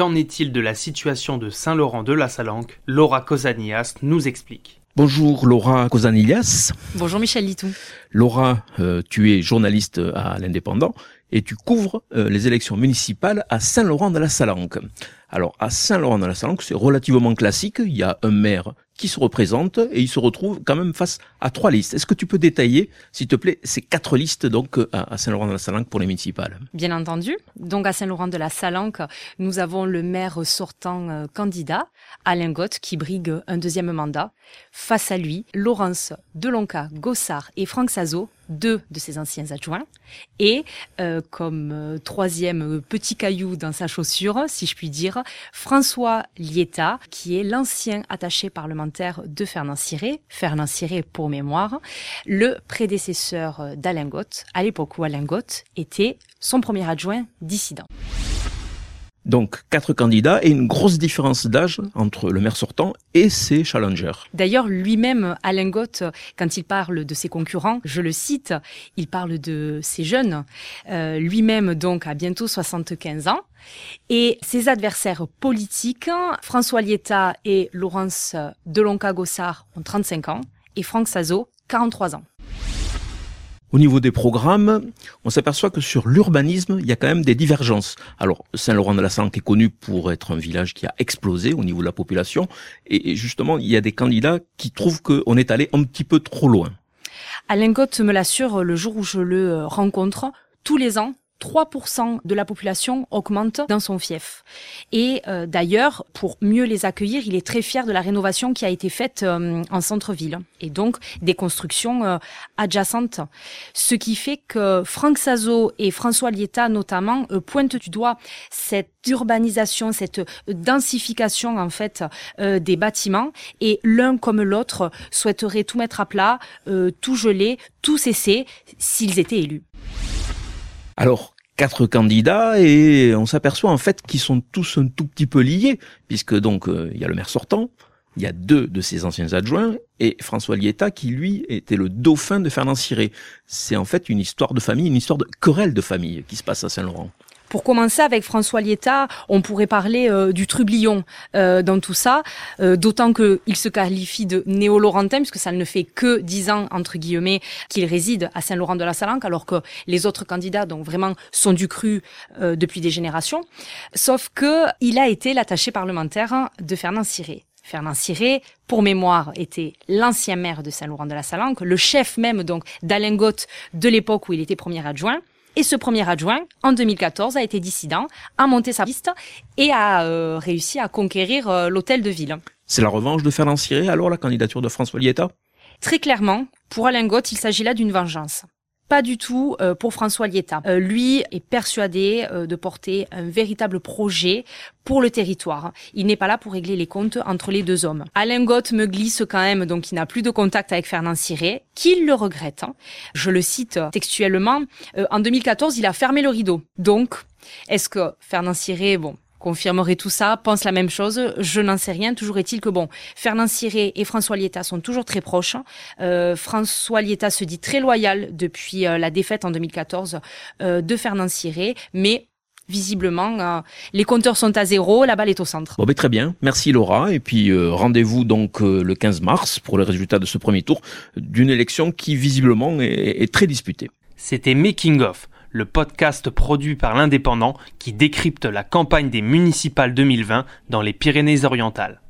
Qu'en est-il de la situation de Saint-Laurent-de-la-Salanque Laura Cosanillas nous explique. Bonjour Laura Cosanillas. Bonjour Michel Litou. Laura, euh, tu es journaliste à l'Indépendant et tu couvres euh, les élections municipales à Saint-Laurent-de-la-Salanque. Alors à Saint-Laurent-de-la-Salanque, c'est relativement classique, il y a un maire qui se représente et il se retrouve quand même face à trois listes. Est-ce que tu peux détailler, s'il te plaît, ces quatre listes donc à Saint-Laurent-de-la-Salanque pour les municipales? Bien entendu. Donc à Saint-Laurent-de-la-Salanque, nous avons le maire sortant euh, candidat, Alain Gott, qui brigue un deuxième mandat. Face à lui, Laurence Delonca, Gossard et Franck Sazo, deux de ses anciens adjoints. Et euh, comme euh, troisième petit caillou dans sa chaussure, si je puis dire, François Lieta, qui est l'ancien attaché parlementaire de Fernand Ciré, Fernand Ciré pour mémoire, le prédécesseur d'Alain Gott, à l'époque où Alain était son premier adjoint dissident. Donc quatre candidats et une grosse différence d'âge entre le maire sortant et ses challengers. D'ailleurs, lui-même, Alain Gott, quand il parle de ses concurrents, je le cite, il parle de ses jeunes. Euh, lui-même, donc, a bientôt 75 ans. Et ses adversaires politiques, François Lieta et Laurence Delonca-Gossard, ont 35 ans, et Franck Sazo, 43 ans. Au niveau des programmes, on s'aperçoit que sur l'urbanisme, il y a quand même des divergences. Alors, Saint-Laurent-de-la-Salanque est connu pour être un village qui a explosé au niveau de la population, et justement, il y a des candidats qui trouvent qu'on est allé un petit peu trop loin. Alain Cotte me l'assure le jour où je le rencontre. Tous les ans, 3% de la population augmente dans son fief. Et euh, d'ailleurs, pour mieux les accueillir, il est très fier de la rénovation qui a été faite euh, en centre-ville et donc des constructions euh, adjacentes. Ce qui fait que Franck Sazo et François Lieta notamment pointent du doigt cette urbanisation, cette densification en fait des bâtiments et l'un comme l'autre souhaiterait tout mettre à plat, tout geler, tout cesser s'ils étaient élus. Alors, quatre candidats et on s'aperçoit en fait qu'ils sont tous un tout petit peu liés puisque donc euh, il y a le maire sortant, il y a deux de ses anciens adjoints et François Lieta qui lui était le dauphin de Fernand Ciré. C'est en fait une histoire de famille, une histoire de querelle de famille qui se passe à Saint-Laurent. Pour commencer avec François Lieta, on pourrait parler euh, du trublion euh, dans tout ça, euh, d'autant qu'il se qualifie de néo-laurentin, puisque ça ne fait que dix ans, entre guillemets, qu'il réside à Saint-Laurent-de-la-Salanque, alors que les autres candidats, donc vraiment, sont du cru depuis des générations. Sauf que il a été l'attaché parlementaire de Fernand Ciré. Fernand Ciré, pour mémoire, était l'ancien maire de Saint-Laurent-de-la-Salanque, le chef même donc d'Alain de l'époque où il était premier adjoint. Et ce premier adjoint, en 2014, a été dissident, a monté sa liste et a euh, réussi à conquérir euh, l'hôtel de ville. C'est la revanche de Fernand Ciré, alors la candidature de François Lieta Très clairement, pour Alain il s'agit là d'une vengeance pas du tout euh, pour François Lieta. Euh, lui est persuadé euh, de porter un véritable projet pour le territoire. Il n'est pas là pour régler les comptes entre les deux hommes. Alain Gott me glisse quand même, donc il n'a plus de contact avec Fernand Ciré, qu'il le regrette. Hein. Je le cite textuellement. en 2014, il a fermé le rideau. Donc, est-ce que Fernand Ciré, bon, confirmerait tout ça, pense la même chose. Je n'en sais rien. Toujours est-il que bon, Fernand Ciré et François Lieta sont toujours très proches. Euh, François Lieta se dit très loyal depuis euh, la défaite en 2014 euh, de Fernand Ciré, mais visiblement, les compteurs sont à zéro, la balle est au centre. Bon, ben, très bien, merci Laura. Et puis rendez-vous donc le 15 mars pour le résultat de ce premier tour d'une élection qui visiblement est, est très disputée. C'était Making of le podcast produit par l'Indépendant qui décrypte la campagne des municipales 2020 dans les Pyrénées-Orientales.